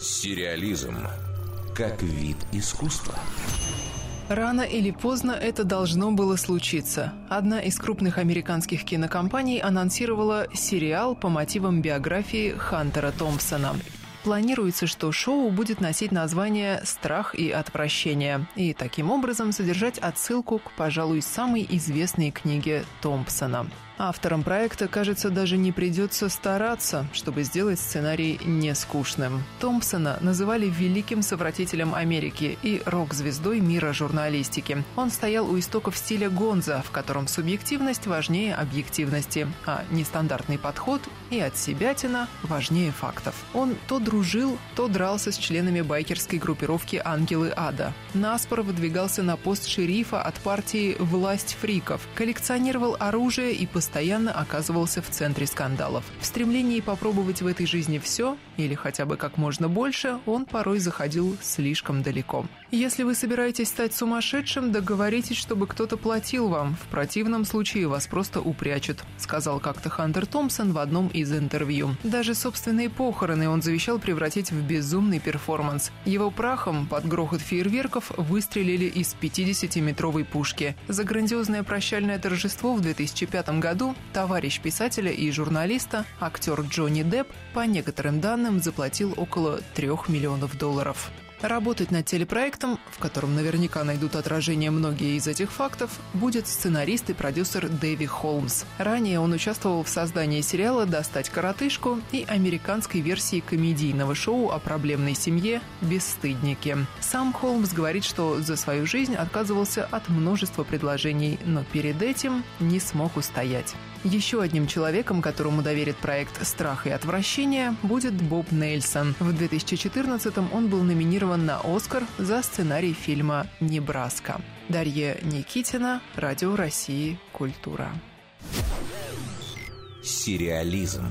Сериализм как вид искусства. Рано или поздно это должно было случиться. Одна из крупных американских кинокомпаний анонсировала сериал по мотивам биографии Хантера Томпсона. Планируется, что шоу будет носить название «Страх и отвращение» и таким образом содержать отсылку к, пожалуй, самой известной книге Томпсона. Авторам проекта, кажется, даже не придется стараться, чтобы сделать сценарий не скучным. Томпсона называли великим совратителем Америки и рок-звездой мира журналистики. Он стоял у истоков стиля Гонза, в котором субъективность важнее объективности, а нестандартный подход и отсебятина важнее фактов. Он то дружил, то дрался с членами байкерской группировки «Ангелы Ада». На спор выдвигался на пост шерифа от партии «Власть фриков», коллекционировал оружие и постоянно постоянно оказывался в центре скандалов. В стремлении попробовать в этой жизни все, или хотя бы как можно больше, он порой заходил слишком далеко. Если вы собираетесь стать сумасшедшим, договоритесь, чтобы кто-то платил вам. В противном случае вас просто упрячут, сказал как-то Хантер Томпсон в одном из интервью. Даже собственные похороны он завещал превратить в безумный перформанс. Его прахом под грохот фейерверков выстрелили из 50-метровой пушки. За грандиозное прощальное торжество в 2005 году году товарищ писателя и журналиста, актер Джонни Депп, по некоторым данным, заплатил около 3 миллионов долларов. Работать над телепроектом, в котором наверняка найдут отражение многие из этих фактов, будет сценарист и продюсер Дэви Холмс. Ранее он участвовал в создании сериала «Достать коротышку» и американской версии комедийного шоу о проблемной семье «Бесстыдники». Сам Холмс говорит, что за свою жизнь отказывался от множества предложений, но перед этим не смог устоять. Еще одним человеком, которому доверит проект «Страх и отвращение», будет Боб Нельсон. В 2014-м он был номинирован на «Оскар» за сценарий фильма «Небраска». Дарья Никитина, Радио России, Культура. Сериализм.